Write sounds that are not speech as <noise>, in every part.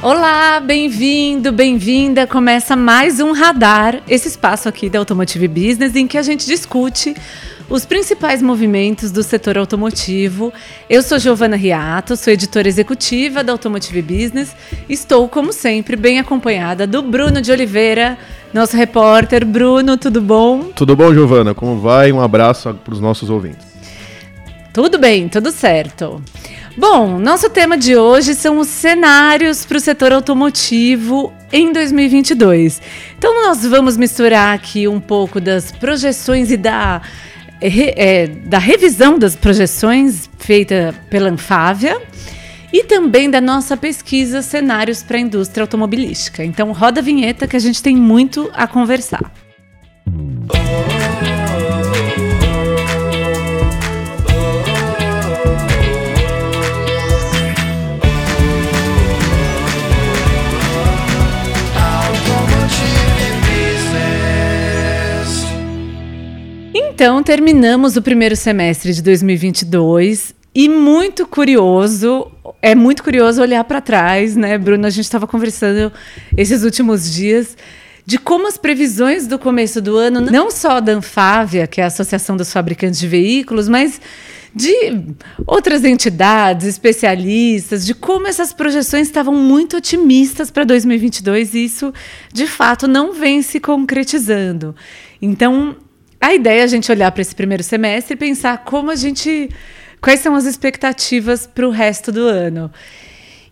Olá, bem-vindo, bem-vinda. Começa mais um Radar, esse espaço aqui da Automotive Business em que a gente discute os principais movimentos do setor automotivo. Eu sou Giovana Riato, sou editora executiva da Automotive Business. Estou, como sempre, bem acompanhada do Bruno de Oliveira, nosso repórter. Bruno, tudo bom? Tudo bom, Giovana? Como vai? Um abraço para os nossos ouvintes. Tudo bem, tudo certo. Bom, nosso tema de hoje são os cenários para o setor automotivo em 2022. Então, nós vamos misturar aqui um pouco das projeções e da, é, da revisão das projeções feita pela Anfávia e também da nossa pesquisa Cenários para a Indústria Automobilística. Então, roda a vinheta que a gente tem muito a conversar. Então, terminamos o primeiro semestre de 2022 e muito curioso, é muito curioso olhar para trás, né, Bruno? A gente estava conversando esses últimos dias de como as previsões do começo do ano, não só da Anfávia, que é a Associação dos Fabricantes de Veículos, mas de outras entidades, especialistas, de como essas projeções estavam muito otimistas para 2022 e isso, de fato, não vem se concretizando. Então, a ideia é a gente olhar para esse primeiro semestre e pensar como a gente. Quais são as expectativas para o resto do ano?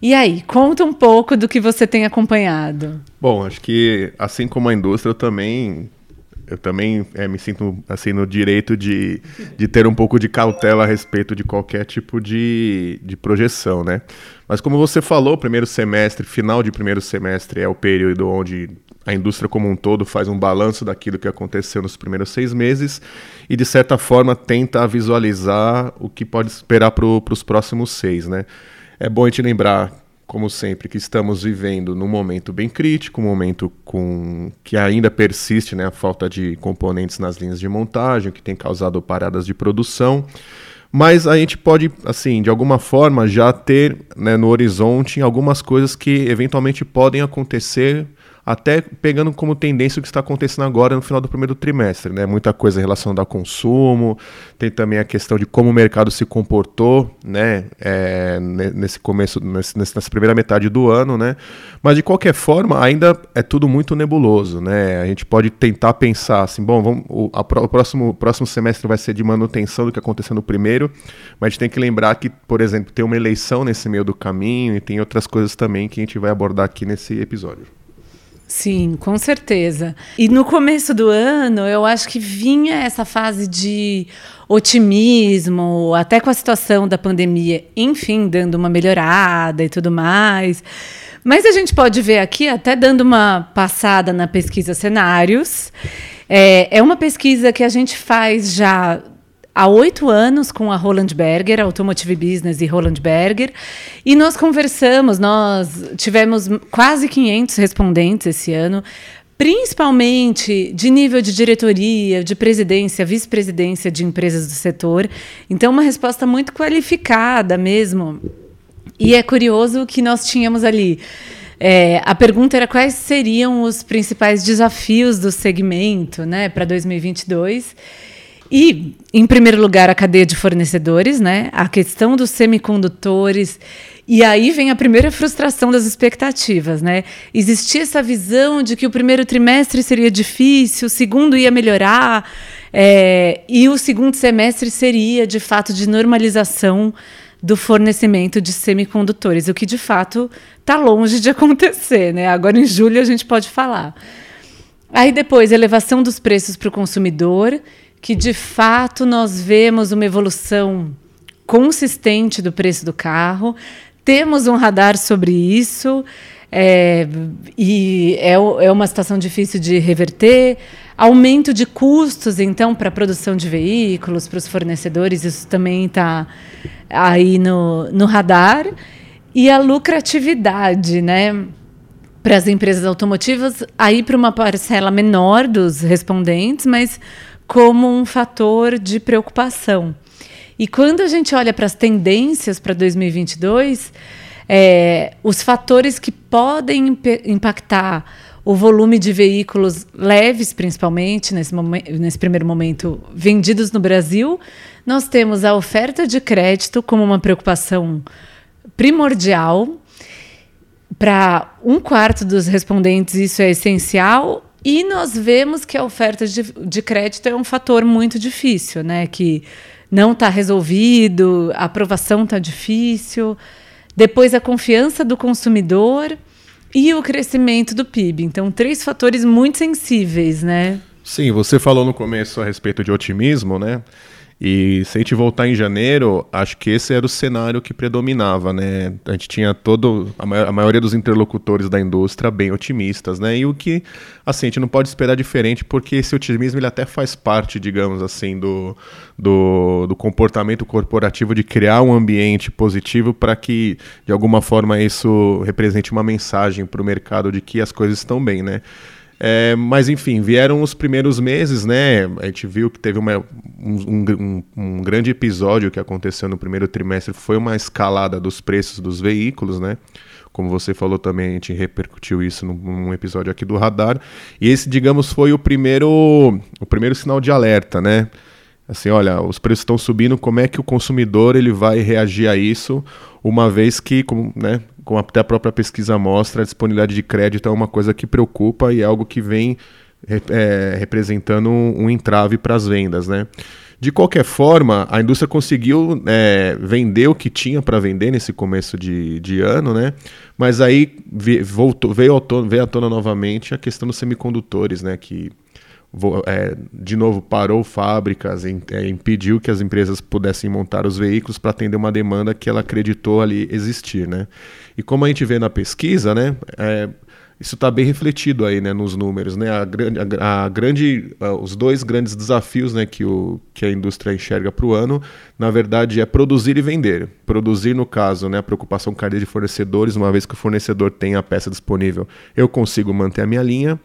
E aí, conta um pouco do que você tem acompanhado. Bom, acho que assim como a indústria, eu também eu também é, me sinto assim no direito de, de ter um pouco de cautela a respeito de qualquer tipo de, de projeção, né? Mas como você falou, primeiro semestre, final de primeiro semestre é o período onde a indústria como um todo faz um balanço daquilo que aconteceu nos primeiros seis meses e, de certa forma, tenta visualizar o que pode esperar para os próximos seis. Né? É bom a gente lembrar, como sempre, que estamos vivendo num momento bem crítico, um momento com que ainda persiste né, a falta de componentes nas linhas de montagem, que tem causado paradas de produção. Mas a gente pode, assim, de alguma forma, já ter né, no horizonte algumas coisas que eventualmente podem acontecer até pegando como tendência o que está acontecendo agora no final do primeiro trimestre, né? Muita coisa relacionada ao consumo, tem também a questão de como o mercado se comportou, né? É, nesse começo, nessa primeira metade do ano, né? Mas de qualquer forma, ainda é tudo muito nebuloso, né? A gente pode tentar pensar assim, bom, vamos, o, a, o próximo, próximo semestre vai ser de manutenção do que aconteceu no primeiro, mas a gente tem que lembrar que, por exemplo, tem uma eleição nesse meio do caminho e tem outras coisas também que a gente vai abordar aqui nesse episódio. Sim, com certeza. E no começo do ano, eu acho que vinha essa fase de otimismo, até com a situação da pandemia, enfim, dando uma melhorada e tudo mais. Mas a gente pode ver aqui, até dando uma passada na pesquisa cenários, é, é uma pesquisa que a gente faz já há oito anos com a Roland Berger, Automotive Business e Roland Berger, e nós conversamos, nós tivemos quase 500 respondentes esse ano, principalmente de nível de diretoria, de presidência, vice-presidência de empresas do setor. Então, uma resposta muito qualificada mesmo. E é curioso que nós tínhamos ali. É, a pergunta era quais seriam os principais desafios do segmento né, para 2022. E, em primeiro lugar, a cadeia de fornecedores, né? A questão dos semicondutores. E aí vem a primeira frustração das expectativas, né? Existia essa visão de que o primeiro trimestre seria difícil, o segundo ia melhorar, é, e o segundo semestre seria, de fato, de normalização do fornecimento de semicondutores, o que de fato está longe de acontecer, né? Agora em julho a gente pode falar. Aí depois, elevação dos preços para o consumidor que de fato nós vemos uma evolução consistente do preço do carro. Temos um radar sobre isso. É, e é, é, uma situação difícil de reverter. Aumento de custos, então, para a produção de veículos, para os fornecedores, isso também está aí no, no radar. E a lucratividade, né? para as empresas automotivas, aí para uma parcela menor dos respondentes, mas como um fator de preocupação. E quando a gente olha para as tendências para 2022, é, os fatores que podem impactar o volume de veículos leves, principalmente, nesse, nesse primeiro momento, vendidos no Brasil, nós temos a oferta de crédito como uma preocupação primordial. Para um quarto dos respondentes, isso é essencial. E nós vemos que a oferta de, de crédito é um fator muito difícil, né? Que não está resolvido, a aprovação está difícil. Depois, a confiança do consumidor e o crescimento do PIB. Então, três fatores muito sensíveis, né? Sim, você falou no começo a respeito de otimismo, né? E se a gente voltar em janeiro, acho que esse era o cenário que predominava, né? A gente tinha todo a, a, maioria dos interlocutores da indústria bem otimistas, né? E o que assim, a gente não pode esperar diferente porque esse otimismo ele até faz parte, digamos assim, do, do, do comportamento corporativo de criar um ambiente positivo para que de alguma forma isso represente uma mensagem para o mercado de que as coisas estão bem, né? É, mas enfim, vieram os primeiros meses, né? A gente viu que teve uma, um, um, um, grande episódio que aconteceu no primeiro trimestre, foi uma escalada dos preços dos veículos, né? Como você falou também, a gente repercutiu isso num, num episódio aqui do Radar. E esse, digamos, foi o primeiro, o primeiro sinal de alerta, né? Assim, olha, os preços estão subindo, como é que o consumidor ele vai reagir a isso, uma vez que, como, né, como até a própria pesquisa mostra, a disponibilidade de crédito é uma coisa que preocupa e é algo que vem é, representando um, entrave para as vendas, né? De qualquer forma, a indústria conseguiu é, vender o que tinha para vender nesse começo de, de ano, né? Mas aí voltou, veio, veio à tona novamente a questão dos semicondutores, né? Que é, de novo parou fábricas, é, impediu que as empresas pudessem montar os veículos para atender uma demanda que ela acreditou ali existir, né? E como a gente vê na pesquisa, né, é, isso está bem refletido aí, né, nos números, né? A, a, a grande, a, os dois grandes desafios, né, que, o, que a indústria enxerga para o ano, na verdade, é produzir e vender. Produzir, no caso, né, a preocupação com cadeia de fornecedores, uma vez que o fornecedor tem a peça disponível, eu consigo manter a minha linha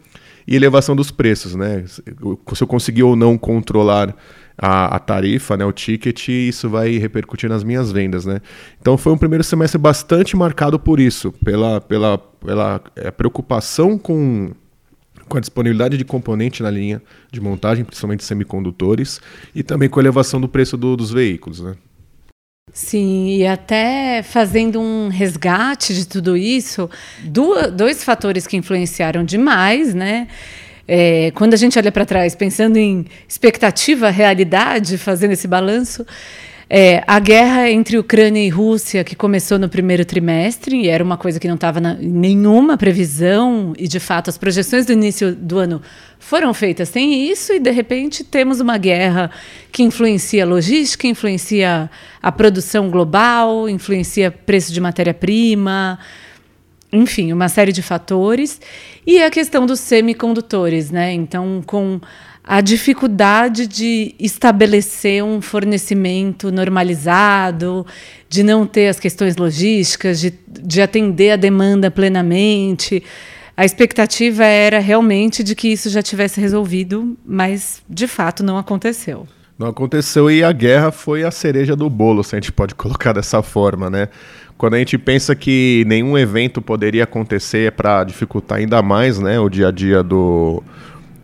e elevação dos preços, né? Se eu conseguir ou não controlar a, a, tarifa, né, o ticket, isso vai repercutir nas minhas vendas, né? Então foi um primeiro semestre bastante marcado por isso, pela, pela, pela é, preocupação com, com a disponibilidade de componente na linha de montagem, principalmente semicondutores, e também com a elevação do preço do, dos veículos, né? Sim, e até fazendo um resgate de tudo isso, dois fatores que influenciaram demais, né? É, quando a gente olha para trás, pensando em expectativa, realidade, fazendo esse balanço, é, a guerra entre Ucrânia e Rússia, que começou no primeiro trimestre, e era uma coisa que não estava em nenhuma previsão, e de fato as projeções do início do ano foram feitas sem isso, e de repente temos uma guerra que influencia a logística, influencia a produção global, influencia preço de matéria-prima, enfim, uma série de fatores. E a questão dos semicondutores, né? Então, com a dificuldade de estabelecer um fornecimento normalizado, de não ter as questões logísticas, de, de atender a demanda plenamente. A expectativa era realmente de que isso já tivesse resolvido, mas de fato não aconteceu. Não aconteceu e a guerra foi a cereja do bolo, se a gente pode <laughs> colocar dessa forma, né? Quando a gente pensa que nenhum evento poderia acontecer para dificultar ainda mais né, o dia a dia do,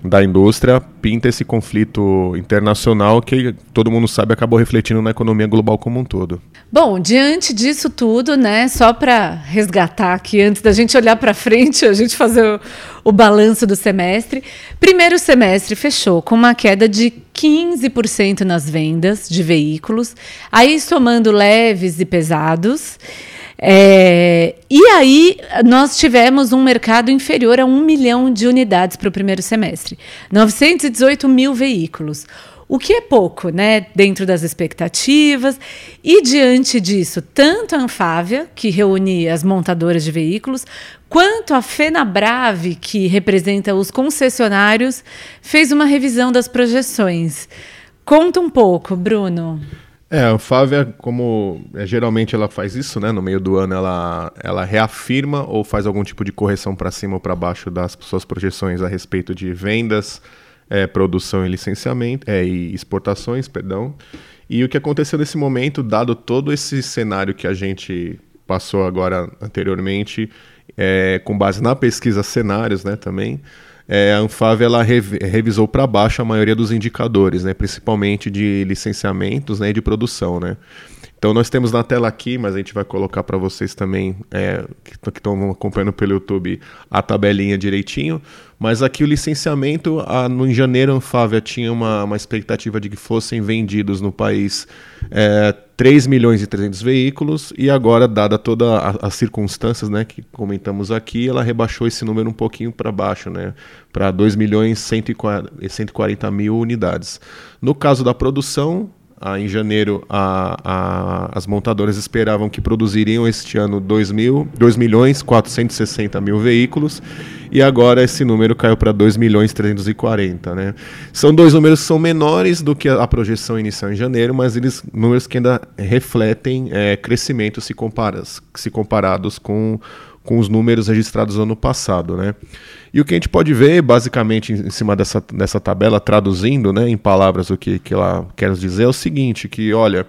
da indústria pinta esse conflito internacional que todo mundo sabe acabou refletindo na economia global como um todo. Bom, diante disso tudo, né, só para resgatar aqui antes da gente olhar para frente, <laughs> a gente fazer o, o balanço do semestre. Primeiro semestre fechou com uma queda de 15% nas vendas de veículos, aí somando leves e pesados. É, e aí nós tivemos um mercado inferior a um milhão de unidades para o primeiro semestre, 918 mil veículos. O que é pouco, né, dentro das expectativas. E diante disso, tanto a Anfávia, que reúne as montadoras de veículos, quanto a Fenabrave, que representa os concessionários, fez uma revisão das projeções. Conta um pouco, Bruno. É, a Anfávia, como é, geralmente ela faz isso, né? No meio do ano ela, ela reafirma ou faz algum tipo de correção para cima ou para baixo das suas projeções a respeito de vendas, é, produção e licenciamento, é, e exportações, perdão. E o que aconteceu nesse momento, dado todo esse cenário que a gente passou agora anteriormente, é, com base na pesquisa cenários, né, também, é, a Anfávia ela revisou para baixo a maioria dos indicadores, né, principalmente de licenciamentos né, e de produção. Né. Então nós temos na tela aqui, mas a gente vai colocar para vocês também é, que estão acompanhando pelo YouTube a tabelinha direitinho. Mas aqui o licenciamento, a, no, em janeiro a Anfávia tinha uma, uma expectativa de que fossem vendidos no país é, 3 milhões e 300 veículos e agora, dada todas as circunstâncias né, que comentamos aqui, ela rebaixou esse número um pouquinho para baixo, né, para 2 milhões e 140 mil unidades. No caso da produção, ah, em janeiro, a, a, as montadoras esperavam que produziriam este ano 2, mil, 2 milhões 460 mil veículos e agora esse número caiu para 2 milhões 340. Né? São dois números que são menores do que a, a projeção inicial em janeiro, mas eles números que ainda refletem é, crescimento se, comparas, se comparados com com os números registrados no ano passado, né? E o que a gente pode ver, basicamente, em cima dessa, dessa tabela, traduzindo né, em palavras o que, que ela quer dizer, é o seguinte, que, olha,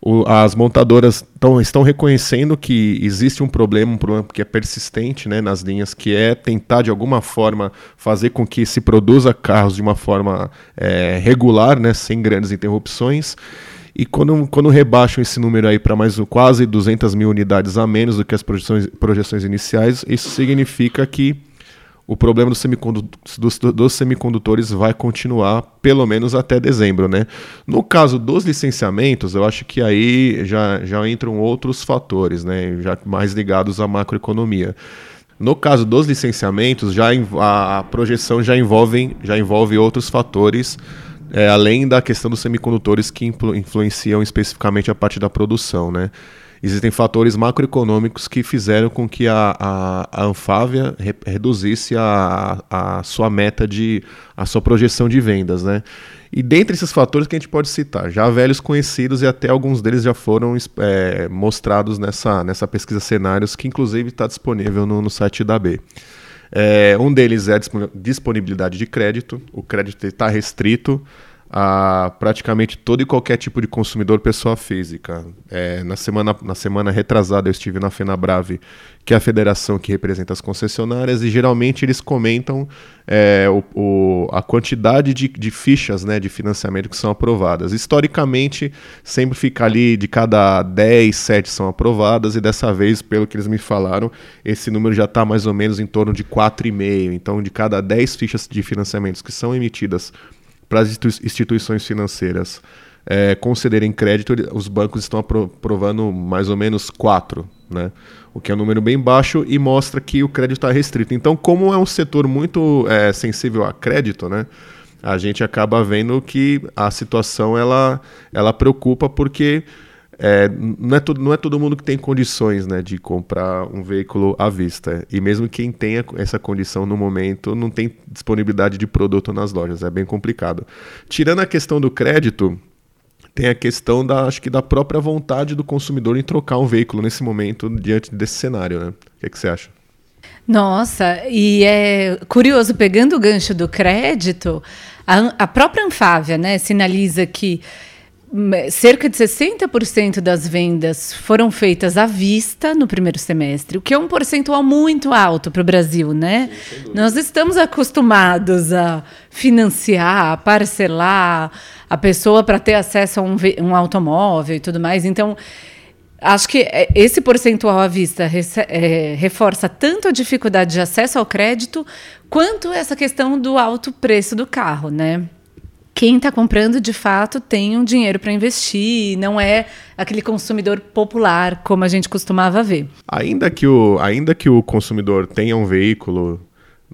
o, as montadoras tão, estão reconhecendo que existe um problema, um problema que é persistente né, nas linhas, que é tentar, de alguma forma, fazer com que se produza carros de uma forma é, regular, né, sem grandes interrupções, e quando, quando rebaixam esse número aí para mais quase 200 mil unidades a menos do que as projeções, projeções iniciais, isso significa que o problema dos, semicondutores, dos, dos, semicondutores vai continuar pelo menos até dezembro, né? No caso dos licenciamentos, eu acho que aí já, já entram outros fatores, né? Já mais ligados à macroeconomia. No caso dos licenciamentos, já a, projeção já envolve, já envolve outros fatores é, além da questão dos semicondutores que influ influenciam especificamente a parte da produção, né? Existem fatores macroeconômicos que fizeram com que a, a, a Anfávia re reduzisse a, a sua meta de a sua projeção de vendas, né? E dentre esses fatores que a gente pode citar, já velhos conhecidos e até alguns deles já foram é, mostrados nessa, nessa pesquisa cenários, que inclusive está disponível no, no site da B. É, um deles é a disponibilidade de crédito. O crédito está restrito a praticamente todo e qualquer tipo de consumidor pessoa física. É, na, semana, na semana retrasada eu estive na FenaBrave, que é a federação que representa as concessionárias, e geralmente eles comentam é, o, o, a quantidade de, de fichas né, de financiamento que são aprovadas. Historicamente, sempre fica ali de cada 10, 7 são aprovadas, e dessa vez, pelo que eles me falaram, esse número já está mais ou menos em torno de 4,5. Então, de cada 10 fichas de financiamentos que são emitidas para as instituições financeiras é, concederem crédito, os bancos estão aprovando mais ou menos quatro, né? o que é um número bem baixo e mostra que o crédito está restrito. Então, como é um setor muito é, sensível a crédito, né? a gente acaba vendo que a situação ela, ela preocupa porque é, não, é todo, não é todo mundo que tem condições né, de comprar um veículo à vista. E mesmo quem tenha essa condição no momento, não tem disponibilidade de produto nas lojas. É bem complicado. Tirando a questão do crédito, tem a questão da, acho que da própria vontade do consumidor em trocar um veículo nesse momento diante desse cenário. Né? O que, é que você acha? Nossa, e é curioso, pegando o gancho do crédito, a, a própria Anfávia né, sinaliza que cerca de 60% das vendas foram feitas à vista no primeiro semestre, o que é um percentual muito alto para o Brasil, né? Sim, Nós estamos acostumados a financiar, a parcelar a pessoa para ter acesso a um, um automóvel e tudo mais. Então, acho que é, esse percentual à vista é, reforça tanto a dificuldade de acesso ao crédito quanto essa questão do alto preço do carro, né? Quem está comprando de fato tem um dinheiro para investir, não é aquele consumidor popular como a gente costumava ver. Ainda que o, ainda que o consumidor tenha um veículo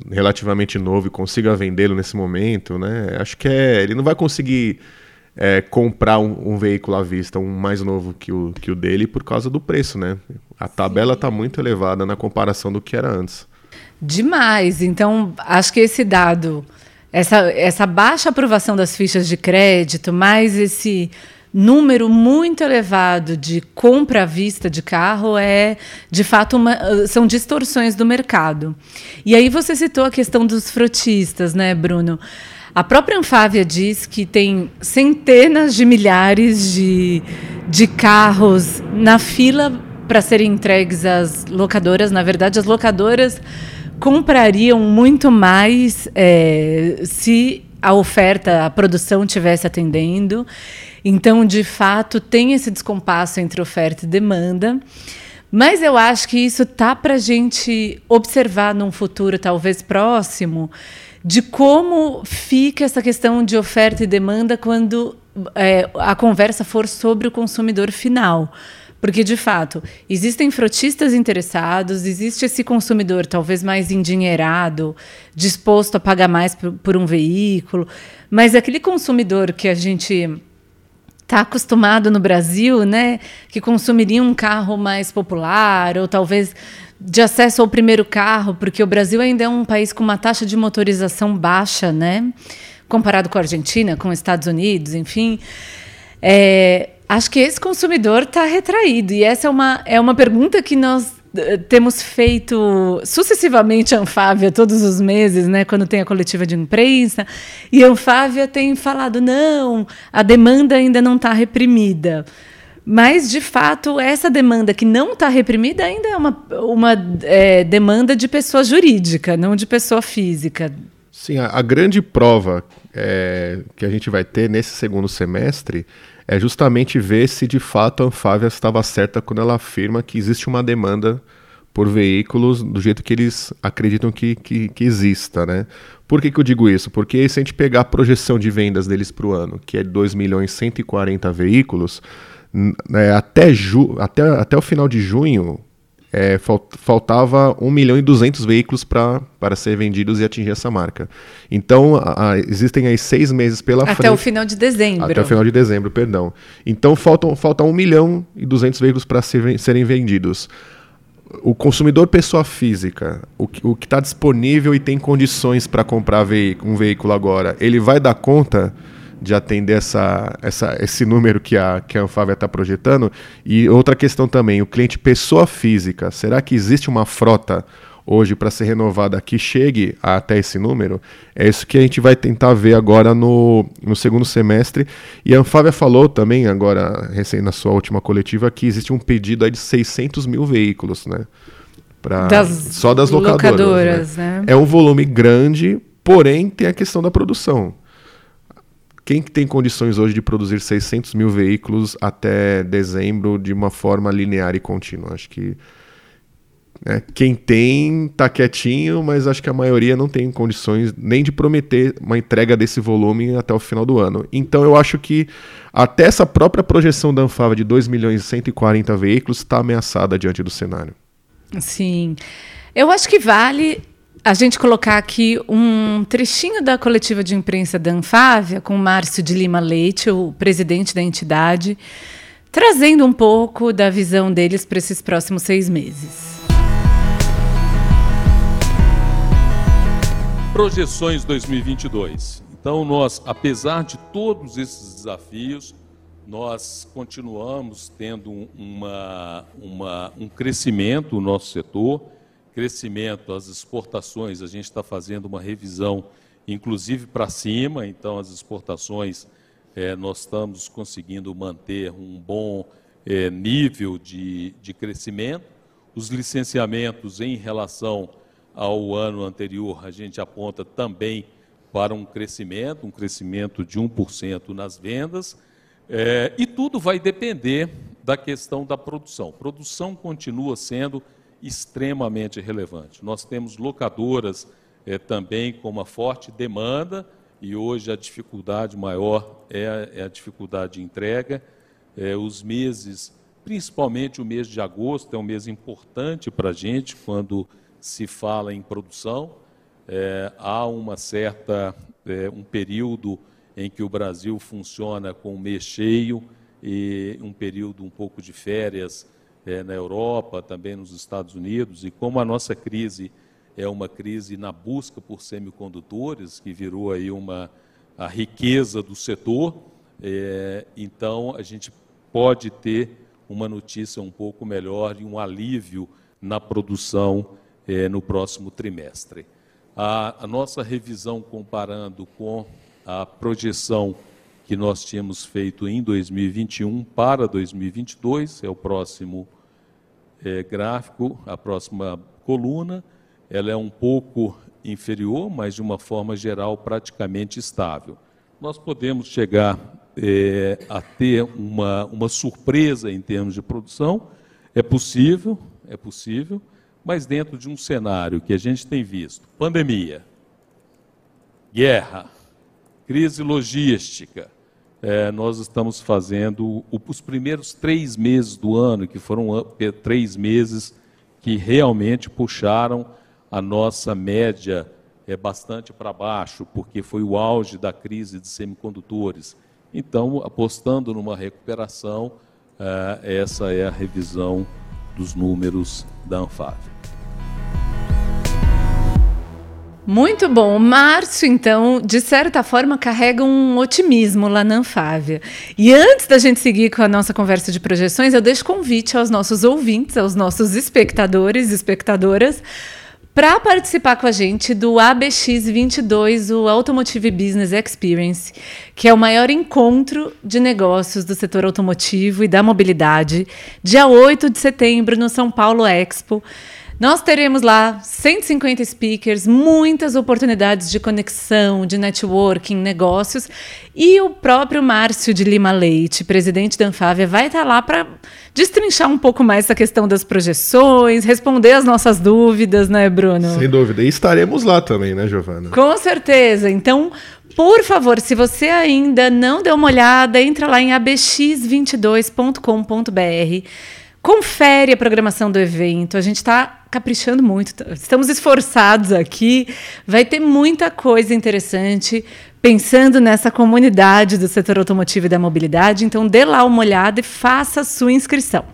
relativamente novo e consiga vendê-lo nesse momento, né? Acho que é, ele não vai conseguir é, comprar um, um, veículo à vista, um mais novo que o, que o dele, por causa do preço, né? A tabela está muito elevada na comparação do que era antes. Demais. Então, acho que esse dado essa, essa baixa aprovação das fichas de crédito, mais esse número muito elevado de compra à vista de carro é, de fato, uma, são distorções do mercado. E aí você citou a questão dos frotistas, né, Bruno? A própria Anfávia diz que tem centenas de milhares de, de carros na fila para serem entregues às locadoras. Na verdade, as locadoras comprariam muito mais é, se a oferta, a produção tivesse atendendo. Então, de fato, tem esse descompasso entre oferta e demanda. Mas eu acho que isso tá para a gente observar num futuro talvez próximo de como fica essa questão de oferta e demanda quando é, a conversa for sobre o consumidor final. Porque, de fato, existem frotistas interessados, existe esse consumidor talvez mais endinheirado, disposto a pagar mais por, por um veículo, mas aquele consumidor que a gente está acostumado no Brasil, né, que consumiria um carro mais popular ou talvez de acesso ao primeiro carro, porque o Brasil ainda é um país com uma taxa de motorização baixa, né, comparado com a Argentina, com os Estados Unidos, enfim. É, Acho que esse consumidor está retraído. E essa é uma, é uma pergunta que nós eh, temos feito sucessivamente a Anfávia todos os meses, né, quando tem a coletiva de imprensa, e a Anfávia tem falado não, a demanda ainda não está reprimida. Mas, de fato, essa demanda que não está reprimida ainda é uma, uma é, demanda de pessoa jurídica, não de pessoa física. Sim, a, a grande prova é, que a gente vai ter nesse segundo semestre é justamente ver se de fato a Anfávia estava certa quando ela afirma que existe uma demanda por veículos do jeito que eles acreditam que, que, que exista, né? Por que, que eu digo isso? Porque se a gente pegar a projeção de vendas deles para o ano, que é 2 milhões e 140 veículos, é, até, ju, até, até o final de junho, é, faltava 1 milhão e 200 veículos pra, para ser vendidos e atingir essa marca. Então, a, a, existem aí seis meses pela Até frente. Até o final de dezembro. Até o final de dezembro, perdão. Então, faltam, falta 1 milhão e 200 veículos para ser, serem vendidos. O consumidor pessoa física, o, o que está disponível e tem condições para comprar um veículo agora, ele vai dar conta de atender essa, essa, esse número que a, que a Anfávia está projetando? E outra questão também, o cliente pessoa física, será que existe uma frota hoje para ser renovada que chegue até esse número? É isso que a gente vai tentar ver agora no, no segundo semestre. E a Anfávia falou também, agora, recém na sua última coletiva, que existe um pedido de 600 mil veículos, né? Pra, das só das locadoras. locadoras né? Né? É um volume grande, porém tem a questão da produção. Quem que tem condições hoje de produzir 600 mil veículos até dezembro de uma forma linear e contínua? Acho que né, quem tem está quietinho, mas acho que a maioria não tem condições nem de prometer uma entrega desse volume até o final do ano. Então eu acho que até essa própria projeção da Anfava de 2 milhões e 140 veículos está ameaçada diante do cenário. Sim. Eu acho que vale a gente colocar aqui um trechinho da coletiva de imprensa da Anfávia com Márcio de Lima Leite, o presidente da entidade, trazendo um pouco da visão deles para esses próximos seis meses. Projeções 2022. Então, nós, apesar de todos esses desafios, nós continuamos tendo uma, uma, um crescimento no nosso setor crescimento, as exportações, a gente está fazendo uma revisão, inclusive para cima, então as exportações é, nós estamos conseguindo manter um bom é, nível de, de crescimento. Os licenciamentos em relação ao ano anterior, a gente aponta também para um crescimento, um crescimento de 1% nas vendas, é, e tudo vai depender da questão da produção. Produção continua sendo extremamente relevante. Nós temos locadoras é, também com uma forte demanda e hoje a dificuldade maior é, é a dificuldade de entrega. É, os meses, principalmente o mês de agosto, é um mês importante para a gente quando se fala em produção. É, há uma certa um período em que o Brasil funciona com um mês cheio e um período um pouco de férias é, na Europa, também nos Estados Unidos, e como a nossa crise é uma crise na busca por semicondutores, que virou aí uma a riqueza do setor, É, então, a gente pode ter uma notícia um pouco melhor e um alívio na produção é, no próximo trimestre. A, a, nossa revisão comparando com a projeção que nós tínhamos feito em 2021 para 2022, é o próximo é, gráfico, a próxima coluna, ela é um pouco inferior, mas de uma forma geral praticamente estável. Nós podemos chegar é, a ter uma, uma surpresa em termos de produção, é possível, é possível, mas dentro de um cenário que a gente tem visto, pandemia, guerra, crise logística, é, nós estamos fazendo os primeiros três meses do ano, que foram três meses que realmente puxaram a nossa média é bastante para baixo, porque foi o auge da crise de semicondutores. Então, apostando numa recuperação, é, essa é a revisão dos números da Anfávia. Muito bom. O Márcio, então, de certa forma, carrega um otimismo lá na Anfávia. E antes da gente seguir com a nossa conversa de projeções, eu deixo convite aos nossos ouvintes, aos nossos espectadores e espectadoras, para participar com a gente do ABX22, o Automotive Business Experience, que é o maior encontro de negócios do setor automotivo e da mobilidade, dia 8 de setembro no São Paulo Expo. Nós teremos lá 150 speakers, muitas oportunidades de conexão, de networking, negócios. E o próprio Márcio de Lima Leite, presidente da Anfávia, vai estar lá para destrinchar um pouco mais essa questão das projeções, responder as nossas dúvidas, né, Bruno? Sem dúvida. E estaremos lá também, né, Giovana? Com certeza. Então, por favor, se você ainda não deu uma olhada, entra lá em abx22.com.br. Confere a programação do evento. A gente está caprichando muito, estamos esforçados aqui. Vai ter muita coisa interessante pensando nessa comunidade do setor automotivo e da mobilidade. Então, dê lá uma olhada e faça a sua inscrição.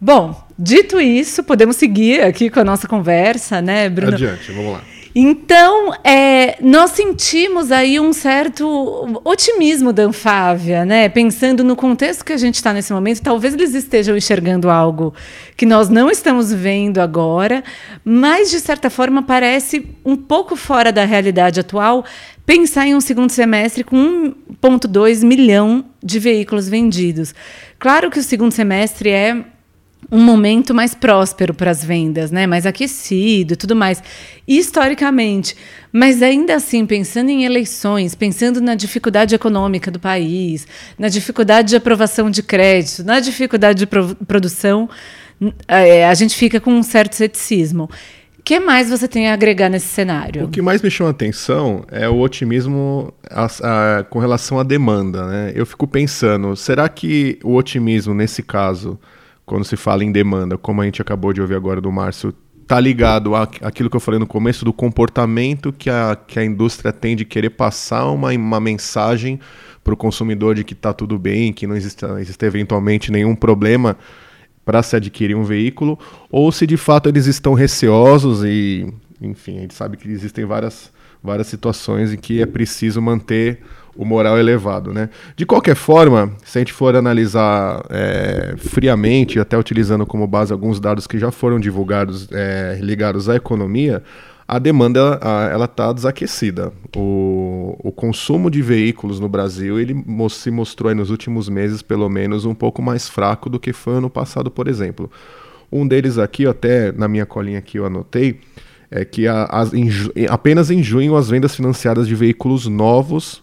Bom, dito isso, podemos seguir aqui com a nossa conversa, né, Bruno? Adiante, vamos lá. Então, é, nós sentimos aí um certo otimismo da Anfávia, né? Pensando no contexto que a gente está nesse momento, talvez eles estejam enxergando algo que nós não estamos vendo agora, mas de certa forma parece um pouco fora da realidade atual pensar em um segundo semestre com 1,2 milhão de veículos vendidos. Claro que o segundo semestre é um momento mais próspero para as vendas, né? mais aquecido e tudo mais, historicamente. Mas ainda assim, pensando em eleições, pensando na dificuldade econômica do país, na dificuldade de aprovação de crédito, na dificuldade de pro produção, é, a gente fica com um certo ceticismo. O que mais você tem a agregar nesse cenário? O que mais me chama atenção é o otimismo a, a, com relação à demanda. Né? Eu fico pensando, será que o otimismo, nesse caso, quando se fala em demanda, como a gente acabou de ouvir agora do Márcio, está ligado àquilo que eu falei no começo, do comportamento que a, que a indústria tem de querer passar uma, uma mensagem para o consumidor de que está tudo bem, que não existe, existe eventualmente nenhum problema para se adquirir um veículo, ou se de fato eles estão receosos e, enfim, a gente sabe que existem várias, várias situações em que é preciso manter o moral elevado, né? De qualquer forma, se a gente for analisar é, friamente, até utilizando como base alguns dados que já foram divulgados é, ligados à economia, a demanda ela está desaquecida. O, o, consumo de veículos no Brasil ele se mostrou nos últimos meses, pelo menos, um pouco mais fraco do que foi ano passado, por exemplo. Um deles aqui, até na minha colinha aqui eu anotei, é que a, em, apenas em junho as vendas financiadas de veículos novos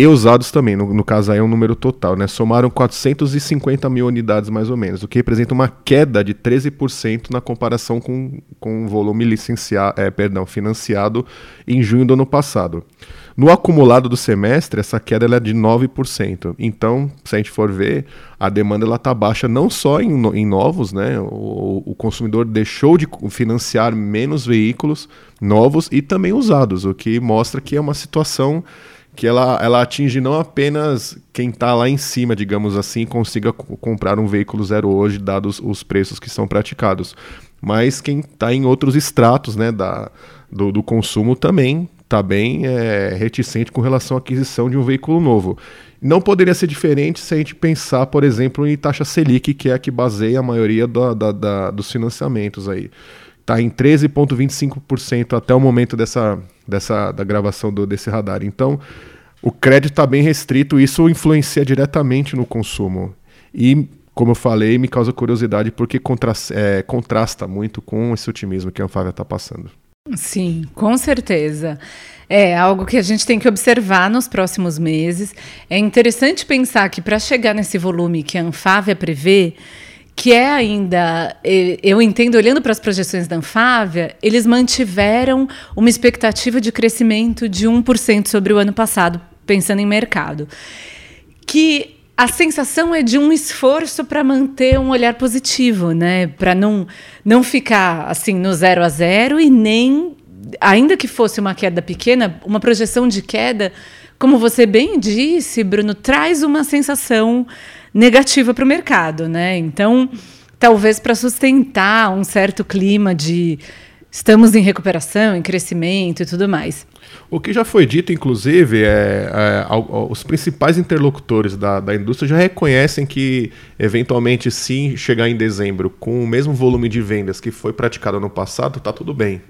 e usados também, no, no caso aí é um número total, né? Somaram 450 mil unidades mais ou menos, o que representa uma queda de 13% na comparação com, com o volume licenciado, é, perdão, financiado em junho do ano passado. No acumulado do semestre, essa queda é de 9%. Então, se a gente for ver, a demanda está baixa não só em, em novos, né? O, o, consumidor deixou de financiar menos veículos novos e também usados, o que mostra que é uma situação que ela, ela atinge não apenas quem está lá em cima, digamos assim, consiga comprar um veículo zero hoje, dados os preços que são praticados, mas quem está em outros estratos né, da, do, do consumo também está bem é, reticente com relação à aquisição de um veículo novo. Não poderia ser diferente se a gente pensar, por exemplo, em taxa Selic, que é a que baseia a maioria da, da, da, dos financiamentos aí. Está em 13,25% até o momento dessa, dessa, da gravação do, desse radar. Então, o crédito está bem restrito, isso influencia diretamente no consumo. E, como eu falei, me causa curiosidade porque contra, é, contrasta muito com esse otimismo que a Anfávia está passando. Sim, com certeza. É algo que a gente tem que observar nos próximos meses. É interessante pensar que para chegar nesse volume que a Anfávia prevê, que é ainda, eu entendo, olhando para as projeções da Anfávia, eles mantiveram uma expectativa de crescimento de 1% sobre o ano passado, pensando em mercado. Que a sensação é de um esforço para manter um olhar positivo, né? Para não, não ficar assim no zero a zero e nem, ainda que fosse uma queda pequena, uma projeção de queda, como você bem disse, Bruno, traz uma sensação negativa para o mercado, né? Então, talvez para sustentar um certo clima de estamos em recuperação, em crescimento e tudo mais. O que já foi dito, inclusive, é, é, os principais interlocutores da, da indústria já reconhecem que, eventualmente, sim, chegar em dezembro com o mesmo volume de vendas que foi praticado no passado, está tudo bem.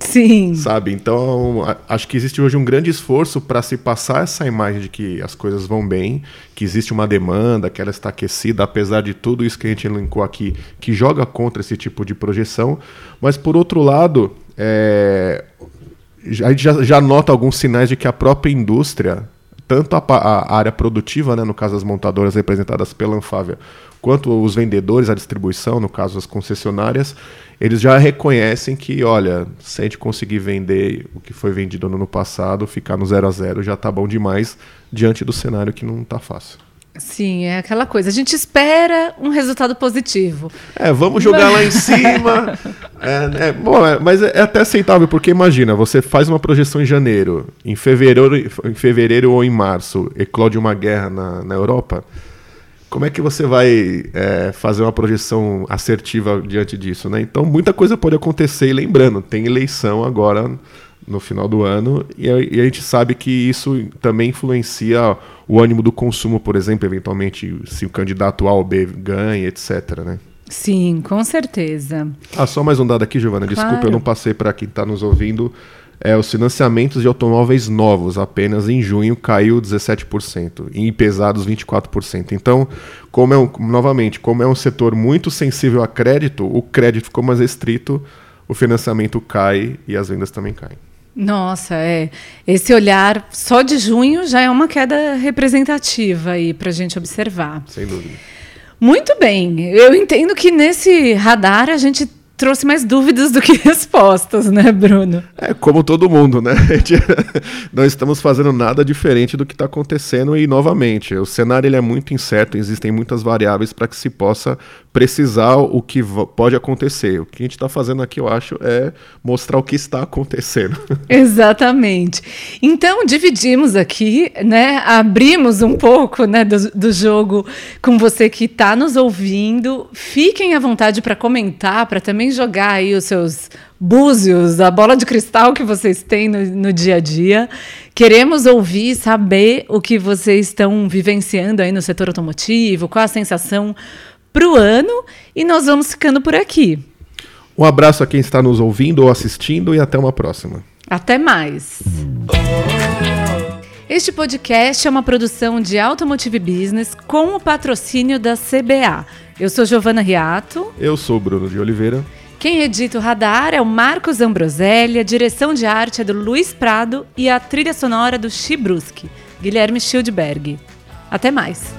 Sim. Sabe? Então, acho que existe hoje um grande esforço para se passar essa imagem de que as coisas vão bem, que existe uma demanda, que ela está aquecida, apesar de tudo isso que a gente elencou aqui, que joga contra esse tipo de projeção. Mas, por outro lado, é, a gente já, já nota alguns sinais de que a própria indústria, tanto a, a área produtiva, né, no caso das montadoras representadas pela Anfávia, quanto os vendedores, a distribuição, no caso as concessionárias, eles já reconhecem que, olha, se a gente conseguir vender o que foi vendido no ano passado, ficar no zero a zero já está bom demais diante do cenário que não está fácil. Sim, é aquela coisa. A gente espera um resultado positivo. É, vamos jogar lá em cima. É, é, bom, é, mas é, até aceitável, porque imagina, você faz uma projeção em janeiro, em fevereiro, em fevereiro ou em março, eclode uma guerra na, na Europa. Como é que você vai é, fazer uma projeção assertiva diante disso, né? Então, muita coisa pode acontecer. E lembrando, tem eleição agora no final do ano, e a, e a, gente sabe que isso também influencia o ânimo do consumo, por exemplo, eventualmente se o candidato A ou B ganha, etc. Né? Sim, com certeza. Ah, só mais um dado aqui, Giovana. Claro. Desculpa, eu não passei para quem está nos ouvindo. É, os financiamentos de automóveis novos, apenas em junho, caiu 17%, e em pesados 24%. Então, como é um, novamente, como é um setor muito sensível a crédito, o crédito ficou mais restrito, o financiamento cai e as vendas também caem. Nossa, é. Esse olhar só de junho já é uma queda representativa aí para a gente observar. Sem dúvida. Muito bem. Eu entendo que nesse radar a gente trouxe mais dúvidas do que <laughs> respostas, né, Bruno? É, como todo mundo, né? <laughs> Não estamos fazendo nada diferente do que está acontecendo e, novamente, o cenário ele é muito incerto, existem muitas variáveis para que se possa precisar o que pode acontecer. O que a gente está fazendo aqui, eu acho, é mostrar o que está acontecendo. <laughs> Exatamente. Então, dividimos aqui, né? Abrimos um pouco né, do, do jogo com você que está nos ouvindo. Fiquem à vontade para comentar, para também jogar aí os seus búzios, a bola de cristal que vocês têm no, no dia a dia. Queremos ouvir, saber o que vocês estão vivenciando aí no setor automotivo, qual a sensação para o ano e nós vamos ficando por aqui. Um abraço a quem está nos ouvindo ou assistindo e até uma próxima. Até mais. Este podcast é uma produção de Automotive Business com o patrocínio da CBA. Eu sou Giovana Riato. Eu sou Bruno de Oliveira. Quem edita o radar é o Marcos Ambroselli, a direção de arte é do Luiz Prado e a trilha sonora do Chibruski, Guilherme Schildberg. Até mais.